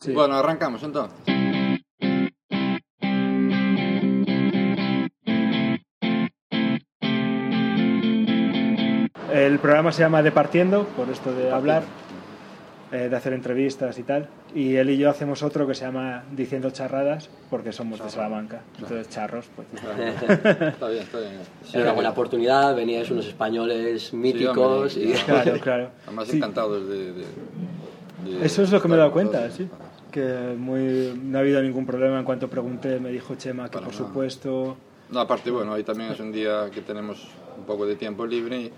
Sí. Bueno, arrancamos entonces. El programa se llama Departiendo, por esto de hablar, eh, de hacer entrevistas y tal. Y él y yo hacemos otro que se llama Diciendo Charradas, porque somos de Salamanca. Entonces, charros, pues. Está bien, está bien. Era una buena oportunidad, veníais unos españoles míticos y... ya. Claro, claro. Además Sí. encantados de, de- de Eso es lo que me he dado cuenta, sí. Que muy, no ha habido ningún problema en cuanto pregunté, me dijo Chema que Para por nada. supuesto. No, aparte, bueno, hoy también es un día que tenemos un poco de tiempo libre y,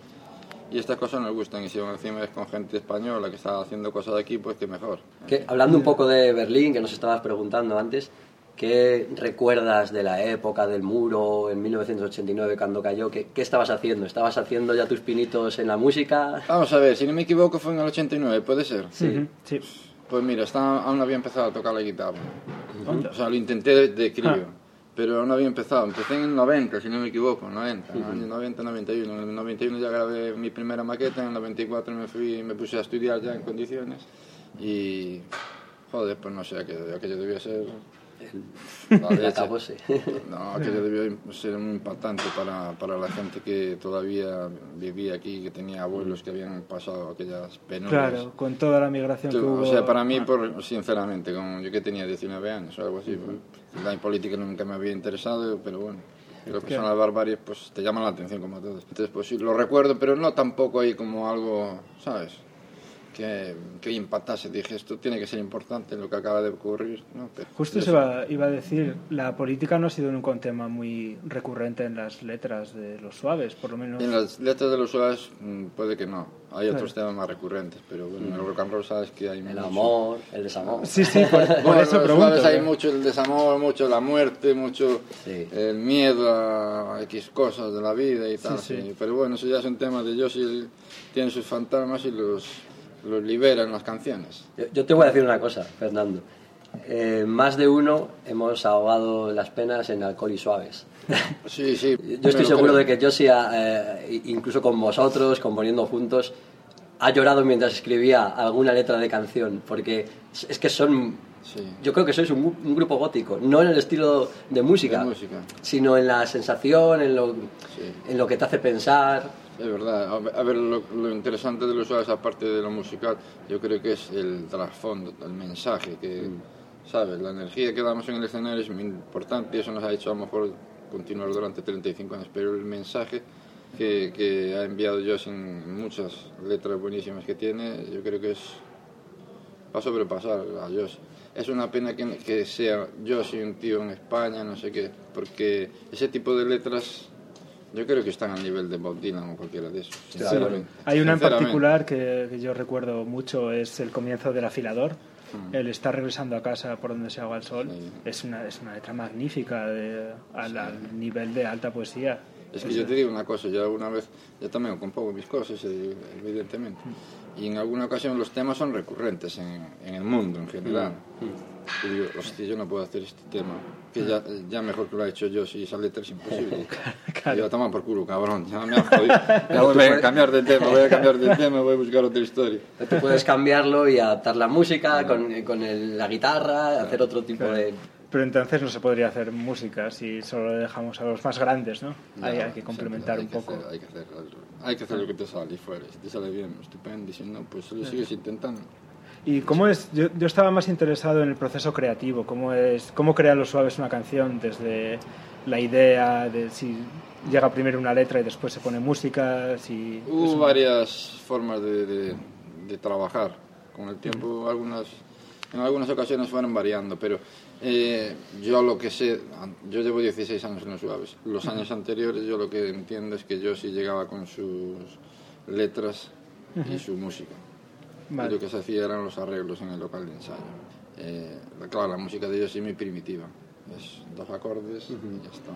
y estas cosas nos gustan. Y si encima es con gente española que está haciendo cosas aquí, pues que mejor. Que, hablando un poco de Berlín, que nos estabas preguntando antes, ¿qué recuerdas de la época del muro en 1989 cuando cayó? ¿Qué, qué estabas haciendo? ¿Estabas haciendo ya tus pinitos en la música? Vamos a ver, si no me equivoco fue en el 89, ¿puede ser? Ujú, sí. Pues mira, estaba, aún no había empezado a tocar la guitarra. O sea, lo intenté de, de crío, Ah. pero aún no había empezado. Empecé en el 90, si no me equivoco, 90, año 90, 91. En el 91 ya grabé mi primera maqueta, en el 94 me fui me puse a estudiar ya en condiciones y... Joder, pues no sé, aquello, aquello debía ser... acabóse. No, aquello debió ser muy impactante para, para la gente que todavía vivía aquí, que tenía abuelos que habían pasado aquellas penurias. Claro, con toda la migración que Tú, hubo. O sea, para mí, Ah, por, sinceramente, como yo que tenía 19 años o algo así, pues, la política nunca me había interesado, pero bueno, lo que son las barbaries, pues te llaman la atención como a todos. Entonces, pues sí, lo recuerdo, pero no tampoco ahí como algo, ¿sabes? Que, que impactase. Dije, esto tiene que ser importante en lo que acaba de ocurrir, ¿no? Pero- Justo se iba, iba a decir, la política no ha sido nunca un tema muy recurrente en las letras de los suaves, por lo menos. En las letras de los suaves mm, puede que no. Hay Claro. otros temas más recurrentes, pero bueno, en el rock and roll sabes que hay El mucho. amor, el desamor. Sí, sí, por, por Bueno, eso en los pregunto. suaves hay mucho el desamor, mucho la muerte, mucho Sí. el miedo a X cosas de la vida y tal. Sí, sí. Pero bueno, eso ya es un tema de ellos y él tiene sus fantasmas y los, los libera en las canciones. Yo, yo te voy a decir una cosa, Fernando. Eh, más de uno hemos ahogado las penas en alcohol y suaves. Sí, sí. Yo estoy seguro creo. de que Josie, eh, incluso con vosotros, componiendo juntos, ha llorado mientras escribía alguna letra de canción, porque es que son... Sí. Yo creo que sois un, un grupo gótico, no en el estilo de música, De música. sino en la sensación, en lo, Sí. en lo que te hace pensar. Es verdad. A ver, lo, lo interesante de los suaves, aparte de lo musical, yo creo que es el trasfondo, el mensaje, que, ¿sabes? La energía que damos en el escenario es muy importante y eso nos ha hecho a lo mejor continuar durante 35 años, pero el mensaje que, que ha enviado Josh en muchas letras buenísimas que tiene, yo creo que es va a sobrepasar a Josh. Es una pena que, que sea Josh un tío en España, no sé qué, porque ese tipo de letras yo creo que están al nivel de Bob Dylan o cualquiera de esos. Sí. sinceramente. Hay una en particular que, que yo recuerdo mucho, es el comienzo del afilador. Mm. El está regresando a casa por donde se haga el sol. Sí. Es, una, es una letra magnífica de- al, al nivel de alta poesía. Es que yo te digo una cosa, yo alguna vez, yo también compongo mis cosas, eh, evidentemente, y en alguna ocasión los temas son recurrentes en, en el mundo en general. Y digo, hostia, yo no puedo hacer este tema, que ya, ya mejor que lo ha hecho yo, si esa letra es imposible. Y yo, toma por culo, cabrón, ya me has jodido. Ya voy a cambiar de tema, voy a cambiar de tema, voy a buscar otra historia. Tú puedes cambiarlo y adaptar la música con, con el- la guitarra, hacer otro tipo de... Pero entonces no se podría hacer música si solo le dejamos a los más grandes, ¿no? hay, No, hay que complementar hay un que poco. hacer- hay, que hacer, hay que hacer lo que te sale y fuera. Si te sale bien, estupendo, y si no, pues lo sigues intentando. ¿Y cómo es? Yo, yo estaba más interesado en el proceso creativo, cómo es, cómo crean los suaves una canción desde la idea de si llega primero una letra y después se pone música, si Hubo varias formas de, de- de trabajar. Con el tiempo, algunas, en algunas ocasiones fueron variando, pero eh, yo lo que sé, yo llevo 16 años en los suaves. Los años anteriores, yo lo que entiendo es que yo sí llegaba con sus letras y su música. Vale. Y lo que se hacía eran los arreglos en el local de ensayo. Eh, claro, la música de ellos es muy primitiva. Es dos acordes y ya está.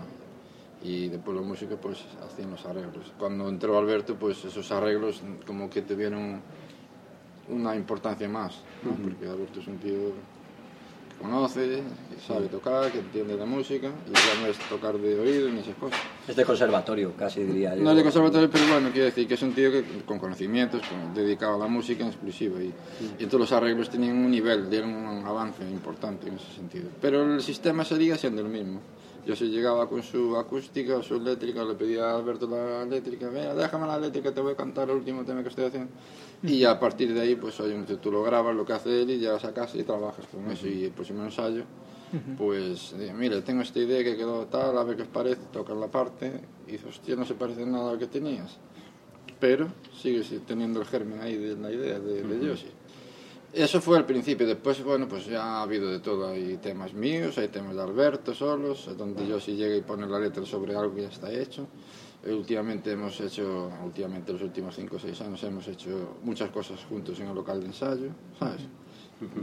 Y después los músicos pues hacían los arreglos. Cuando entró Alberto, pues esos arreglos como que tuvieron una importancia más, ¿no? porque Alberto es un tío conoce, que sabe tocar, que entiende la música, y ya no es tocar de oído ni esas cosas. Es de conservatorio, casi diría yo. No es de conservatorio, pero bueno, quiero decir que es un tío que, con conocimientos, con- dedicado a la música en exclusiva. Y, y todos los arreglos tenían un nivel, dieron un avance importante en ese sentido. Pero el sistema seguía siendo el mismo. Yo si llegaba con su acústica o su eléctrica, le pedía a Alberto la eléctrica, venga, déjame la eléctrica, te voy a cantar el último tema que estoy haciendo. Y a partir de ahí, pues oye, tú lo grabas, lo que hace él, y llegas a casa y trabajas con eso. Y el próximo ensayo, pues, mira, tengo esta idea que quedó tal, a ver qué os parece, tocas la parte, y dices, hostia, no se parece nada a lo que tenías. Pero sigues teniendo el germen ahí de la idea de, de Yoshi. Eso fue al principio, después, bueno, pues ya ha habido de todo. Hay temas míos, hay temas de Alberto solos, donde yo sí llega y pone la letra sobre algo que ya está hecho. Eh, Últimamente hemos hecho, últimamente los últimos 5 o 6 años hemos hecho muchas cosas juntos en el local de ensayo, ¿sabes?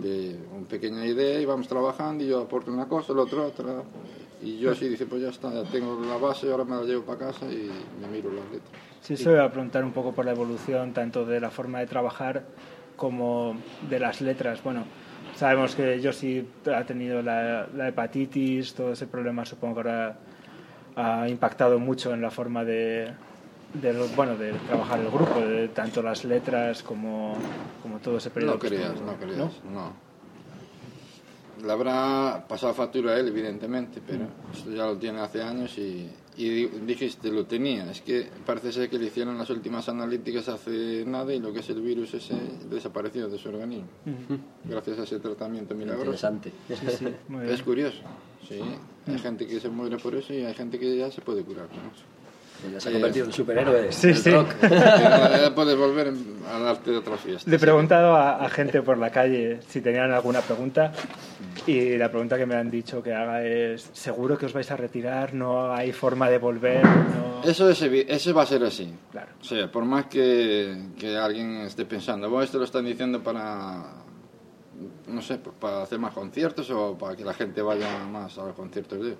De una pequeña idea y vamos trabajando y yo aporto una cosa, el otro otra. Y yo sí dice, pues ya está, ya tengo la base, ahora me la llevo para casa y me miro las letras. Sí, eso iba a preguntar un poco por la evolución tanto de la forma de trabajar como de las letras. Bueno, sabemos que Josi ha tenido la, la hepatitis, todo ese problema supongo que ahora ha impactado mucho en la forma de, de bueno, de trabajar el grupo, de tanto las letras como, como todo ese periodo. No que creas, estuvo, no no. Le habrá pasado factura a él, evidentemente, pero esto ya lo tiene hace años y, y di- dijiste, lo tenía. Es que parece ser que le hicieron las últimas analíticas hace nada y lo que es el virus ese desapareció de su organismo. Gracias a ese tratamiento milagroso. Interesante. Sí, sí, muy bien. Es curioso, sí. Hay gente que se muere por eso y hay gente que ya se puede curar con eso. Ya se ha convertido en superhéroe Sí, sí. rock. Ya puedes volver en- al arte de otra fiesta. Le he preguntado a, a gente por la calle si tenían alguna pregunta y la pregunta que me han dicho que haga es ¿seguro que os vais a retirar? ¿No hay forma de volver? No... Eso, es eso va a ser así. Claro. O sea, por más que, que alguien esté pensando, bueno, esto lo están diciendo para, no sé, pues para hacer más conciertos o para que la gente vaya más a los conciertos de...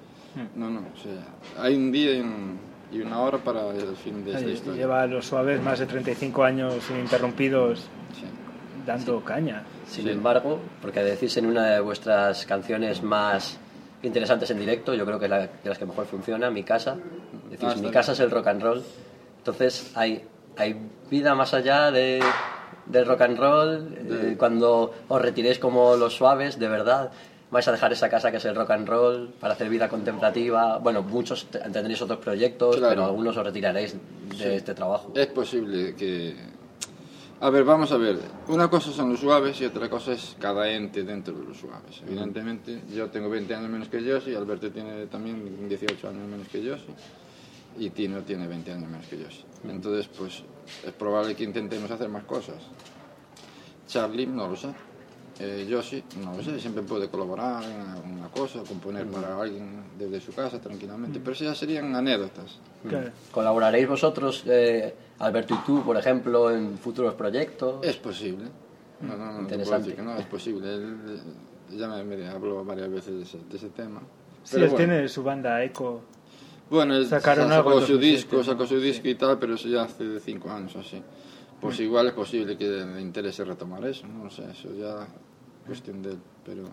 No, no, o sea, hay un día y, un- y una hora para el fin de esta historia. Lleva a los suaves más de 35 años ininterrumpidos Sí. dando caña. Sin Sí. embargo, porque decís en una de vuestras canciones más interesantes en directo, yo creo que es la de las que mejor funciona, Mi Casa. Decís, Ah, Mi bien. Casa es el rock and roll. Entonces, hay, hay vida más allá de, del rock and roll. Eh, cuando os retiréis como los suaves, de verdad, vais a dejar esa casa que es el rock and roll para hacer vida contemplativa. Bueno, muchos te- tendréis otros proyectos, Claro. pero algunos os retiraréis de Sí. este trabajo. Es posible que... A ver, vamos a ver. Una cosa son los suaves y otra cosa es cada ente dentro de los suaves. Evidentemente, yo tengo 20 años menos que yo, y Alberto tiene también 18 años menos que yo, y Tino tiene 20 años menos que yo. Entonces, pues es probable que intentemos hacer más cosas. Charlie, no lo sé. Eh, Yoshi, no lo sé, siempre puede colaborar en alguna cosa, componer para alguien desde su casa tranquilamente, pero eso ya serían anécdotas. Claro. ¿Colaboraréis vosotros, eh, Alberto y tú, por ejemplo, en futuros proyectos? Es posible. No, no, no, no Interesante. decir que no, es posible. Él, eh, ya me, me habló varias veces de ese, de ese tema. Sí, Pero él bueno. tiene su banda Eco. Bueno, él Sacaron sacó algo su 2007, disco, ¿no? sacó su disco y tal, pero eso ya hace cinco años o así. Pues igual es posible que le interese retomar eso, no sé, eso ya es cuestión de él, pero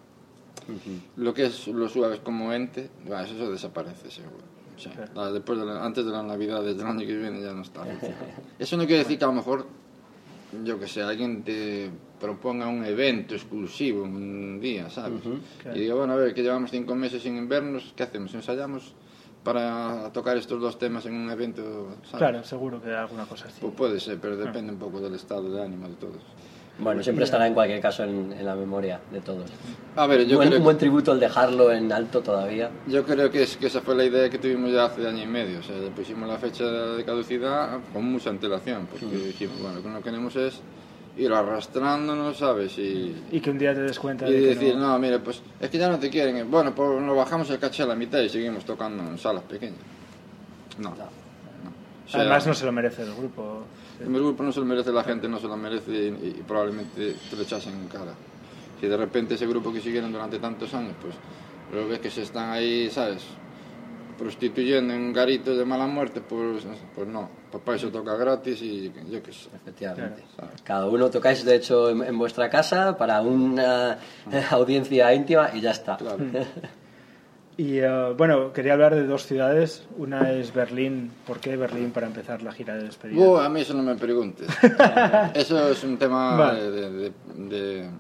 lo que es los suaves como ente, bah, eso, desaparece seguro. Sí. La- después de la- antes de la Navidad del año que viene ya no está. Eso no quiere decir que a lo mejor, yo que sé, alguien te proponga un evento exclusivo un día, ¿sabes? claro. Y digo, bueno, a ver, que llevamos cinco meses sin invernos, ¿qué hacemos? ¿Ensayamos para tocar estos dos temas en un evento? ¿sabes? Claro, seguro que alguna cosa así. Pues puede ser, pero depende un poco del estado de ánimo de todos. Bueno, siempre estará en cualquier caso en, en la memoria de todos. A ver, yo Buen- creo un buen tributo el dejarlo en alto todavía. Yo creo que, es, que esa fue la idea que tuvimos ya hace año y medio. O sea, le pusimos la fecha de caducidad con mucha antelación, porque dijimos, bueno, lo que no queremos es ir arrastrándonos, ¿sabes? Y, Y que un día te des cuenta y de decir, no... no, mire, pues es que ya no te quieren. Bueno, pues nos bajamos el caché a la mitad y seguimos tocando en salas pequeñas. No. no. O sea, Además no se lo merece el grupo. El grupo no se lo merece la gente, no se lo merece y, y probablemente te lo echasen en cara. Si de repente ese grupo que siguieron durante tantos años, pues lo ves que se están ahí, ¿sabes? Prostituyendo en garitos de mala muerte, pues, pues no. Papá eso toca gratis y yo qué sé. Efectivamente. Claro. Cada uno tocáis, de hecho, en, en vuestra casa para una eh, audiencia íntima y ya está. Claro. Y eh, bueno, quería hablar de dos ciudades. Una es Berlín. ¿Por qué Berlín para empezar la gira de despedida? A mí eso no me preguntes. eso es un tema Vale. de, de- de-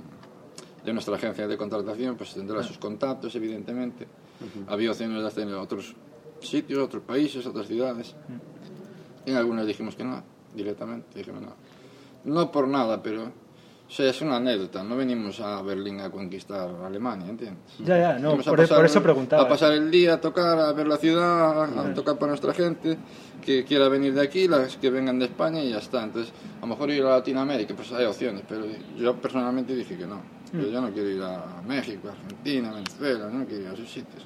de nuestra agencia de contratación, pues tendrá sus contactos, evidentemente. Había opciones de hacer en otros sitios, otros países, otras ciudades. En algunas dijimos que no, directamente. Dijimos no. No por nada, pero o sea, es una anécdota. No venimos a Berlín a conquistar Alemania, ¿entiendes? Ya, ya, no, por, pasar por eso un- preguntaba. A pasar el día, a tocar, a ver la ciudad, a, a tocar para nuestra gente que quiera venir de aquí, las que vengan de España y ya está. Entonces, a lo mejor ir a Latinoamérica, pues hay opciones, pero yo personalmente dije que no. Mm. Yo no quiero ir a México, Argentina, Venezuela, no quiero ir a esos sitios.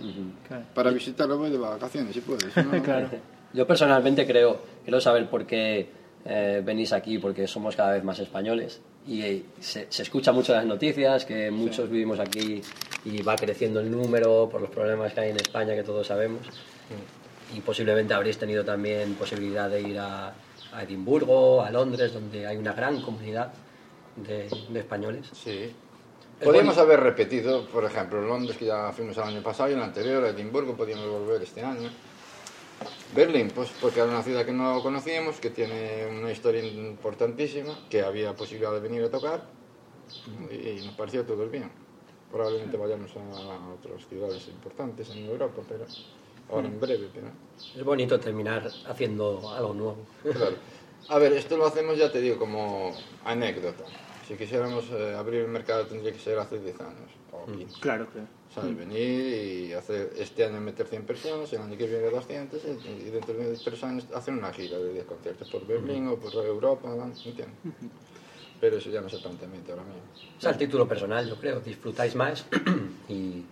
Claro. Para visitarlo voy de vacaciones, si puedes. no- Claro. Yo personalmente creo, quiero saber por qué eh, venís aquí, porque somos cada vez más españoles y eh, se, se escucha mucho en las noticias que muchos vivimos aquí y va creciendo el número por los problemas que hay en España que todos sabemos. Y posiblemente habréis tenido también posibilidad de ir a, a Edimburgo, a Londres, donde hay una gran comunidad de, de españoles. Sí. Podríamos haber repetido, por ejemplo, Londres, que ya fuimos el año pasado, y el anterior, Edimburgo, podíamos volver este año. Berlín, pues porque era una ciudad que no conocíamos, que tiene una historia importantísima, que había posibilidad de venir a tocar, y nos pareció todo bien. Probablemente vayamos a otras ciudades importantes en Europa, pero ahora en breve, pero... Es bonito terminar haciendo algo nuevo. Claro. A ver, esto lo hacemos, ya te digo, como anécdota. Si quisiéramos eh, abrir el mercado tendría que ser hace 10 años o 15. Claro, claro. ¿Sabes? Venir y hacer este año meter 100 personas, el año que viene 200 y y dentro de 3 años hacer una gira de 10 conciertos por Berlín o por Europa, ¿no? ¿entiendes? Pero eso ya no es el planteamiento ahora mismo. Es el título personal, yo creo. Disfrutáis más y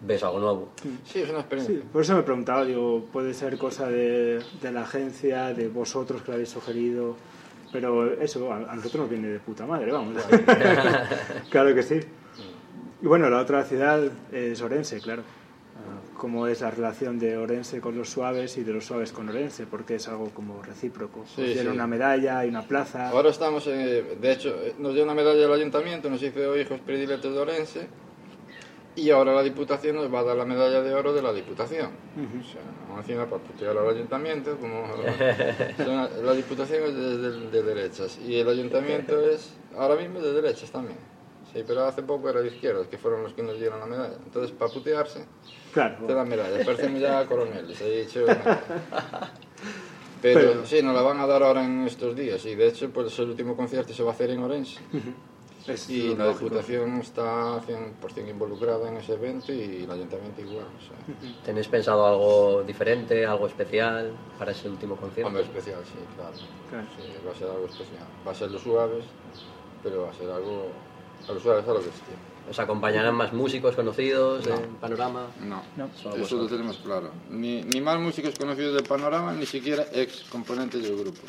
ves algo nuevo. Sí, es una experiencia. Sí, por eso me preguntaba, digo, puede ser cosa de, de la agencia, de vosotros que lo habéis sugerido, pero eso a, a nosotros nos viene de puta madre, vamos. claro que sí. Y bueno, la otra ciudad es Orense, claro. Ah, ¿Cómo es la relación de Orense con los suaves y de los suaves con Orense? Porque es algo como recíproco. Sí, Os dieron sí. una medalla y una plaza. Ahora estamos, eh, de hecho, eh, nos dio una medalla al ayuntamiento, nos hizo hijos predilectos de Orense, y ahora la Diputación nos va a dar la medalla de oro de la Diputación. O sea, no encima para putear al ayuntamiento, como o sea, la Diputación es de, de- de derechas y el ayuntamiento es ahora mismo de derechas también. Sí, pero hace poco era de izquierdas, que fueron los que nos dieron la medalla. Entonces, para putearse, Claro. te dan medalla. Parecemos ya coroneles, he dicho. Pero, Pero- sí, nos la van a dar ahora en estos días y de hecho pues el último concierto se va a hacer en Orense Es y la lógico. Diputación está 100% involucrada en ese evento y el Ayuntamiento igual. O sea, ¿Tenéis pensado algo diferente, algo especial para ese último concierto? hombre especial, sí, claro. Claro. Sí, va a ser algo especial. Va a ser los suaves, pero va a ser algo a los suaves a lo bestia. ¿Os acompañarán más músicos conocidos No. del panorama? No, No. Eso lo tenemos claro. Ni, ni más músicos conocidos del panorama, ni siquiera ex componentes del grupo.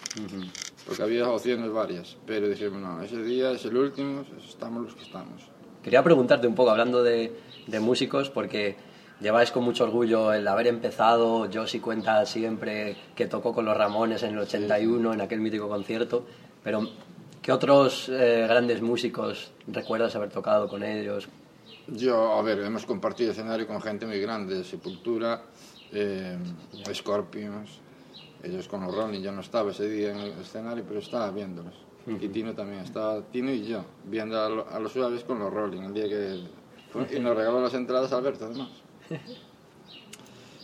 Porque había opciones varias, pero dijimos, no, ese día es el último, estamos los que estamos. Quería preguntarte un poco, hablando de, de músicos, porque lleváis con mucho orgullo el haber empezado. Josie cuenta siempre que tocó con los Ramones en el 81, en aquel mítico concierto. Pero, ¿qué otros eh, grandes músicos recuerdas haber tocado con ellos? Yo, a ver, hemos compartido escenario con gente muy grande, Sepultura, eh, Scorpions, ellos con los Rolling, yo no estaba ese día en el escenario, pero estaba viéndolos. Y Tino también, estaba Tino y yo, viendo a, lo- a los suaves con los Rolling, el día que... fue- y nos regaló las entradas Alberto, además.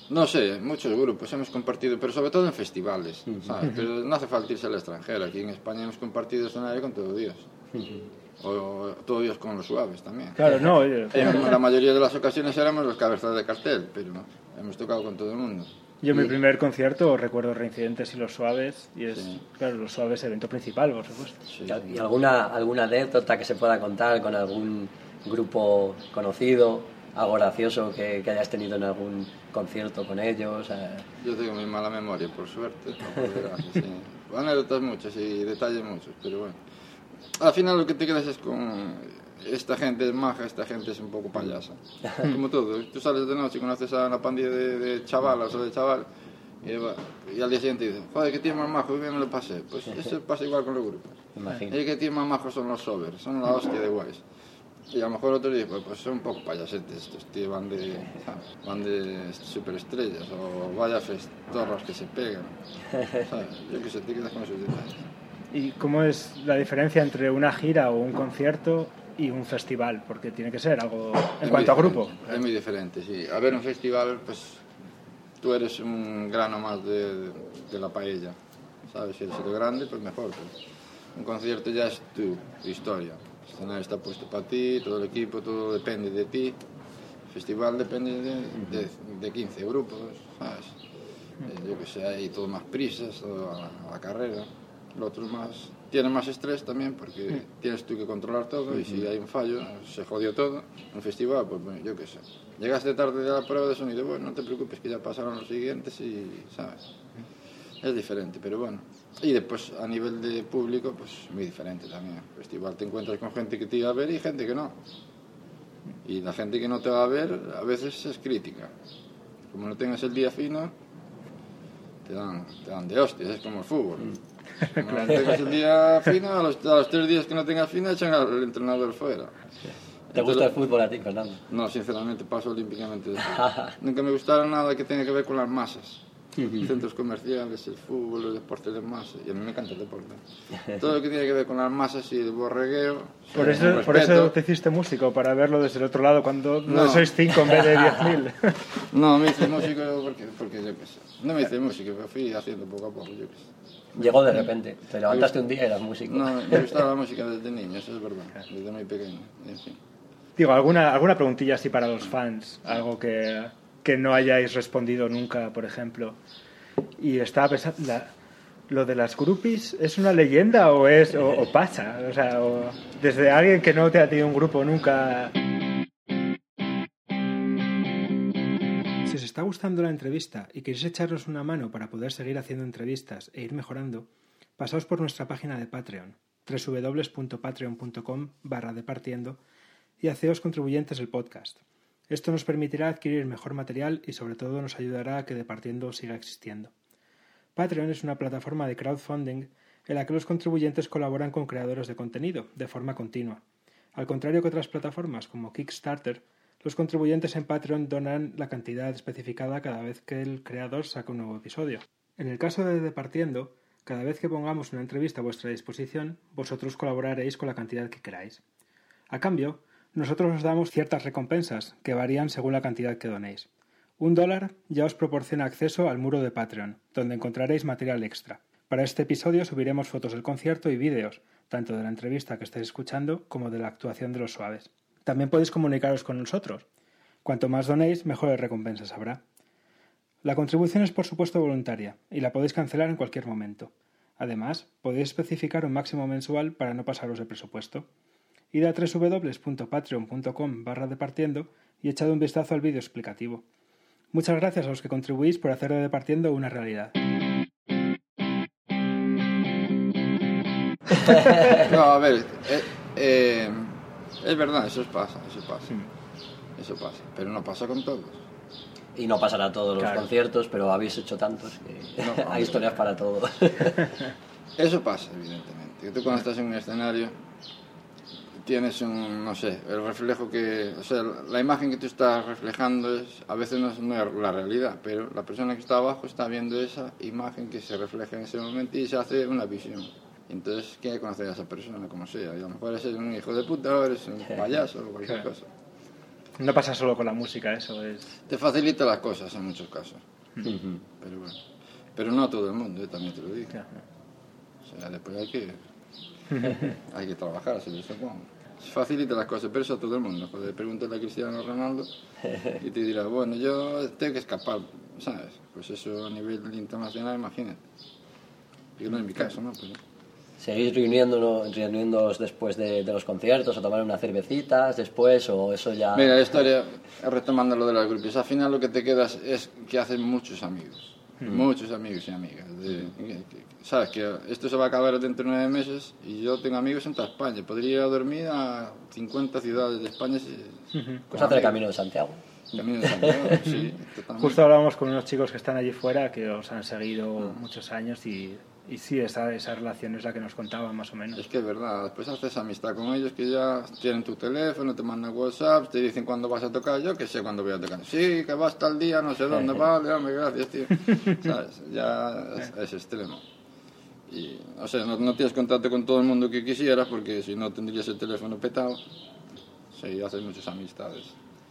No sé, muchos grupos hemos compartido, pero sobre todo en festivales, ¿sabes? Pero no hace falta irse al extranjero, aquí en España hemos compartido escenario con todo Dios. O todo Dios con los suaves también. Claro, no, oye, En la mayoría de las ocasiones éramos los cabezas de cartel, pero hemos tocado con todo el mundo. Yo mi primer concierto recuerdo Reincidentes y Los Suaves, y es, Sí. claro, Los Suaves evento principal, por supuesto. Sí. ¿Y alguna, alguna anécdota que se pueda contar con algún grupo conocido? Algo gracioso que, que hayas tenido en algún concierto con ellos. eh, Yo tengo muy mala memoria, por suerte. desgracia, sí. Anécdotas muchas y detalles muchos, pero bueno. Al final lo que te quedas es con esta gente es maja, esta gente es un poco payasa. Como todo, tú sales de noche y conoces a una pandilla de, de chavalas o de chaval y, va- y al día siguiente dices, joder, qué tío más majo, hoy bien me lo pasé. Pues eso pasa igual con los grupos. imagino. Y que más majo son los sobers, son la hostia de guays. Y a lo mejor otros dicen, pues, pues son un poco payasetes estos, tío, van de, van de superestrellas o vaya festorras que se pegan. ¿sabes? Yo qué sé, te quedas con esos detalles. ¿Y cómo es la diferencia entre una gira o un concierto y un festival? Porque tiene que ser algo en Es cuanto a grupo. Es muy diferente, sí. A ver, un festival, pues tú eres un grano más de, de la paella. ¿Sabes? Si eres el grande, pues mejor. pues. Un concierto ya es tu historia. El escenario está puesto para ti, todo el equipo, todo depende de ti. El festival depende de, de, de 15 grupos, ¿sabes? Eh, Yo que sé, hay todo más prisas, todo a la, a la carrera. Lo otro más, tiene más estrés también porque tienes tú que controlar todo y si hay un fallo, se jodió todo. Un festival, pues bueno, yo qué sé. Llegaste tarde de la prueba de sonido, bueno, no te preocupes que ya pasaron los siguientes y, ¿sabes? Es diferente, pero bueno. Y después a nivel de público, pues muy diferente también. Festival te encuentras con gente que te va a ver y gente que no. Y la gente que no te va a ver a veces es crítica. Como no tengas el día fino, te dan, te dan de hostias, es como el fútbol. Como no tengas el día fino, a los, a los tres días que no tengas fino echan al entrenador fuera. ¿Te gusta el fútbol a ti, Fernando? No, sinceramente paso olímpicamente. Nunca me gustaron nada que tenga que ver con las masas. Centros comerciales, el fútbol, el deporte de masa. Y a mí me encanta el deporte. Todo lo que tiene que ver con las masas y el borregueo. Por eh, eso, por eso te hiciste músico, para verlo desde el otro lado cuando no, No. sois cinco en vez de diez mil. No, me hice músico porque, porque yo qué sé. No me hice músico, pero fui haciendo poco a poco, yo qué sé. Llegó de repente. Te levantaste un día y eras músico. No, me gustaba la música desde niño, eso es verdad. Desde muy pequeño, en fin. Digo, ¿alguna, alguna preguntilla así para los fans, algo que, que no hayáis respondido nunca, por ejemplo. Y estaba pensando, la- ¿lo de las groupies es una leyenda o es o, pasa? O sea, desde alguien que no te ha tenido un grupo nunca... Si os está gustando la entrevista y queréis echarnos una mano para poder seguir haciendo entrevistas e ir mejorando, pasaos por nuestra página de Patreon, www.patreon.com barra departiendo y haceos contribuyentes del podcast. Esto nos permitirá adquirir mejor material y sobre todo nos ayudará a que Departiendo siga existiendo. Patreon es una plataforma de crowdfunding en la que los contribuyentes colaboran con creadores de contenido de forma continua. Al contrario que otras plataformas como Kickstarter, los contribuyentes en Patreon donan la cantidad especificada cada vez que el creador saca un nuevo episodio. En el caso de Departiendo, cada vez que pongamos una entrevista a vuestra disposición, vosotros colaboraréis con la cantidad que queráis. A cambio, nosotros os damos ciertas recompensas que varían según la cantidad que donéis. Un dólar ya os proporciona acceso al muro de Patreon, donde encontraréis material extra. Para este episodio subiremos fotos del concierto y vídeos, tanto de la entrevista que estáis escuchando como de la actuación de los suaves. También podéis comunicaros con nosotros. Cuanto más donéis, mejores recompensas habrá. La contribución es por supuesto voluntaria y la podéis cancelar en cualquier momento. Además, podéis especificar un máximo mensual para no pasaros el presupuesto. Id a www.patreon.com barra departiendo y echad un vistazo al vídeo explicativo. Muchas gracias a los que contribuís por hacer de Departiendo una realidad. No, a ver, eh, eh, es verdad, eso pasa, eso pasa. Eso pasa, pero no pasa con todos. Y no pasará todos los Claro. conciertos, pero habéis hecho tantos que No, hay historias para todo. Eso pasa, evidentemente. Que tú cuando estás en un escenario tienes un, no sé, el reflejo que, o sea, la imagen que tú estás reflejando es, a veces no es, no es la realidad, pero la persona que está abajo está viendo esa imagen que se refleja en ese momento y se hace una visión. Entonces, ¿quién hay que conocer a esa persona, como sea? Y a lo mejor eres un hijo de puta o eres un payaso o cualquier cosa. No pasa solo con la música, eso es. Te facilita las cosas en muchos casos. Pero bueno, pero no a todo el mundo, yo también te lo digo. O sea, después hay que, hay que trabajar, se lo supongo. Facilita las cosas, pero eso a todo el mundo. Joder, pregúntale a Cristiano Ronaldo y te dirá, bueno, yo tengo que escapar, ¿sabes? Pues eso a nivel internacional, imagínate. Yo no en mi caso, ¿no? Pero, ¿Seguís reuniéndonos, reuniéndoos después de, de los conciertos a tomar unas cervecitas después o eso ya... Mira, la historia, retomando lo de los grupos, al final lo que te quedas es que haces muchos amigos. Muchos amigos y amigas. De- Sabes que esto se va a acabar dentro de nueve meses y yo tengo amigos en toda España. Podría ir a dormir a 50 ciudades de España. si- Pues hacer el camino de Santiago. Santiago, sí, totalmente. Justo hablábamos con unos chicos que están allí fuera, que os han seguido muchos años y, y sí, esa, esa relación es la que nos contaban más o menos. Es que es verdad, después haces amistad con ellos que ya tienen tu teléfono, te mandan WhatsApp, te dicen cuándo vas a tocar, yo que sé cuándo voy a tocar. Sí, que vas tal día, no sé dónde, vale, hombre, gracias, tío. ¿Sabes? Ya es, es extremo. Y, o sea, no, no tienes contacto con todo el mundo que quisieras porque si no tendrías el teléfono petado. Sí, haces muchas amistades.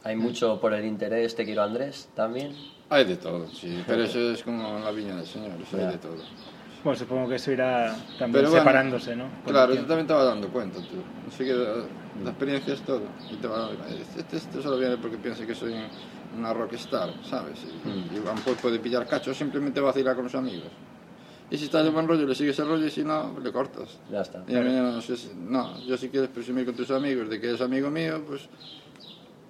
Hay mucho por el interés, te quiero Andrés, también. Hay de todo, sí, pero eso es como la viña del Señor, eso hay de todo. Bueno, supongo que eso irá también Pero bueno, separándose, ¿no? El Claro, tú también te vas dando cuenta, tú. Así que la, la experiencia es todo. Y te vas dando este, este, este solo viene porque piensa que soy una rockstar, ¿sabes? Y, y a lo mejor puede pillar cacho, simplemente vacilar con los amigos. Y si estás de buen rollo, le sigues el rollo y si no, le cortas. Ya está. Y a mí no, sé si- no, yo si quieres presumir con tus amigos de que eres amigo mío, pues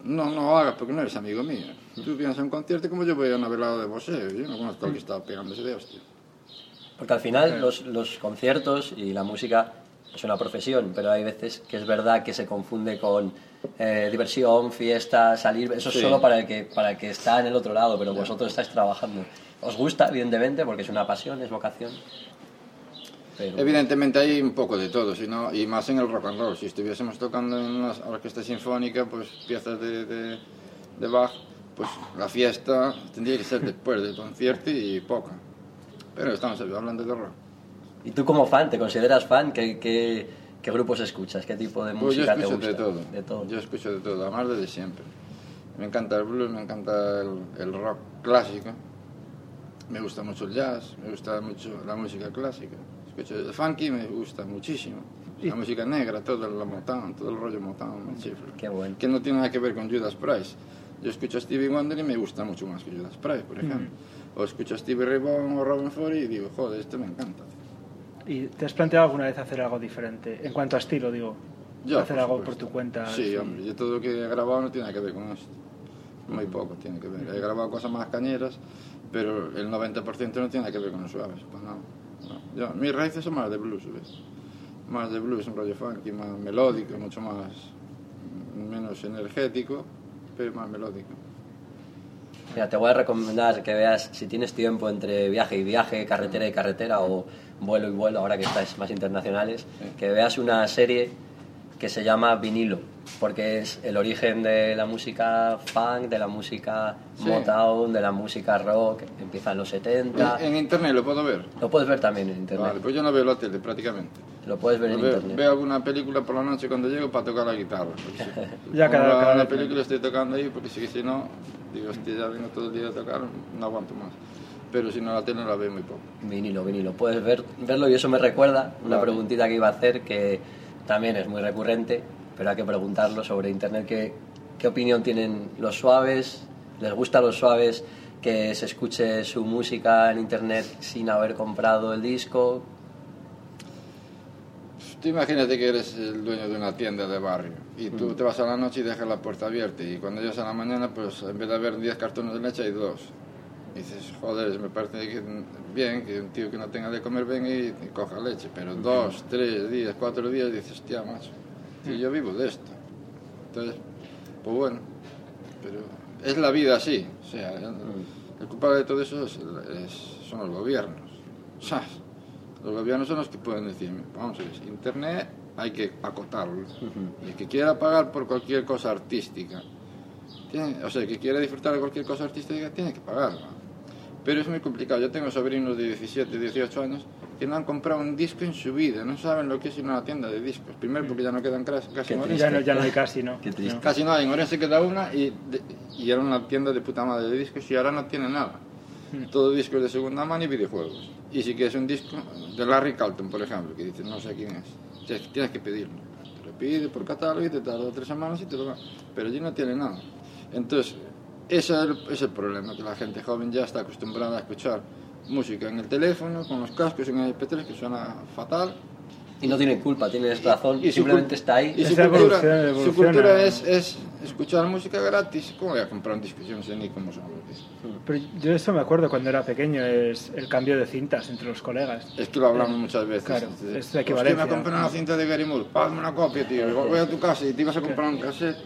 no, no lo hagas porque no eres amigo mío. Tú vienes a un concierto como yo voy a una velada de boxeo. Yo no conozco al que está pegándose de hostia. Porque al final los, los conciertos y la música es una profesión, pero hay veces que es verdad que se confunde con eh, diversión, fiesta, salir. Eso Sí. es solo para el, que, para el que está en el otro lado, pero vosotros estáis trabajando. Os gusta, evidentemente, porque es una pasión, es vocación. Pero, Evidentemente hay un poco de todo, si no- y más en el rock and roll. Si estuviésemos tocando en una orquesta sinfónica, pues piezas de, de, de Bach, pues la fiesta tendría que ser después del concierto y poca. Pero estamos hablando de rock. ¿Y tú como fan, te consideras fan? ¿Qué, qué, qué grupos escuchas? ¿Qué tipo de Pues yo música te gusta? de todo. De todo. Yo escucho de todo, además desde siempre. Me encanta el blues, me encanta el, el rock clásico. Me gusta mucho el jazz, me gusta mucho la música clásica. Escucho el funky, me gusta muchísimo. La música negra, todo el Motown, todo el rollo Motown, me chifla. Qué bueno. Que no tiene nada que ver con Judas Price. Yo escucho a Stevie Wonder y me gusta mucho más que Judas Price, por ejemplo. O escucho a Stevie Ray Vaughan o Robin Ford y digo, joder, este me encanta. ¿Y te has planteado alguna vez hacer algo diferente? En cuanto a estilo, digo. Yo, hacer por algo por tu cuenta. Sí, hombre, yo todo lo que he grabado no tiene nada que ver con esto. Muy poco tiene que ver. He grabado cosas más cañeras, pero el 90% no tiene nada que ver con los suaves. Pues no, no. Yo- mis raíces son más de blues, ¿ves? Más de blues, un rollo funky, más melódico, mucho más. menos energético, pero más melódico. Mira, te voy a recomendar que veas, si tienes tiempo entre viaje y viaje, carretera y carretera o vuelo y vuelo, ahora que estáis más internacionales, que veas una serie que se llama Vinilo, porque es el origen de la música funk, de la música Sí. Motown, de la música rock, empieza en los 70. En, en internet lo puedo ver. Lo puedes ver también en internet. Vale, pues yo no veo la tele prácticamente. Lo puedes ver en Veo, internet. veo alguna película por la noche cuando llego para tocar la guitarra. si- Ya como cada- cada vez película estoy tocando ahí porque si, si no, digo, hostia, ya vengo todo el día a tocar, no aguanto más. Pero si no, la tele la veo muy poco. Vinilo, vinilo. Puedes ver, verlo y eso me recuerda una Vale. preguntita que iba a hacer que también es muy recurrente, pero hay que preguntarlo sobre internet. ¿Qué, qué opinión tienen los suaves? ¿Les gusta a los suaves que se escuche su música en internet sin haber comprado el disco? Tú imagínate que eres el dueño de una tienda de barrio y tú te vas a la noche y dejas la puerta abierta y cuando llegas a la mañana, pues en vez de haber 10 cartones de leche hay dos. Y dices, joder, me parece que bien que un tío que no tenga de comer venga y, y coja leche, pero dos, tres días, cuatro días dices, hostia, macho, y yo vivo de esto. Entonces, pues bueno, pero es la vida así, o sea, el, el culpable de todo eso es- es- son los gobiernos, ¿sabes? Los gobiernos son los que pueden decir, vamos a ver, Internet hay que acotarlo. El que quiera pagar por cualquier cosa artística, tiene, o sea, el que quiera disfrutar de cualquier cosa artística, tiene que pagarla. Pero es muy complicado. Yo tengo sobrinos de 17, 18 años que no han comprado un disco en su vida, no saben lo que es ir a una tienda de discos. Primero porque ya no quedan casi casi en Orense. Ya no, ya no hay casi, ¿no? Qué triste. Casi no hay, en Orense queda una y, de- y era una tienda de puta madre de discos y ahora no tiene nada. Todo discos de segunda mano y videojuegos. Y si quieres un disco de Larry Carlton, por ejemplo, que dices, no sé quién es, tienes, tienes que pedirlo. Te lo pide por catálogo y te tarda tres semanas y te lo da. Pero allí no tiene nada. Entonces, ese es el, es el problema, que la gente joven ya está acostumbrada a escuchar música en el teléfono, con los cascos en el MP3, que suena fatal, Y no tienen culpa, tienes razón, y su simplemente está ahí. Y su cultura, su cultura es, es escuchar música gratis. ¿Cómo voy a comprar un disco? Yo no sé ni cómo son. Pero yo eso me acuerdo cuando era pequeño, es el cambio de cintas entre los colegas. Es que lo hablamos muchas veces. Claro, Dices, es la "Hostia, equivalencia". me compré una cinta de Gary Moore, pásame una copia, tío. Voy a tu casa y te ibas a comprar un cassette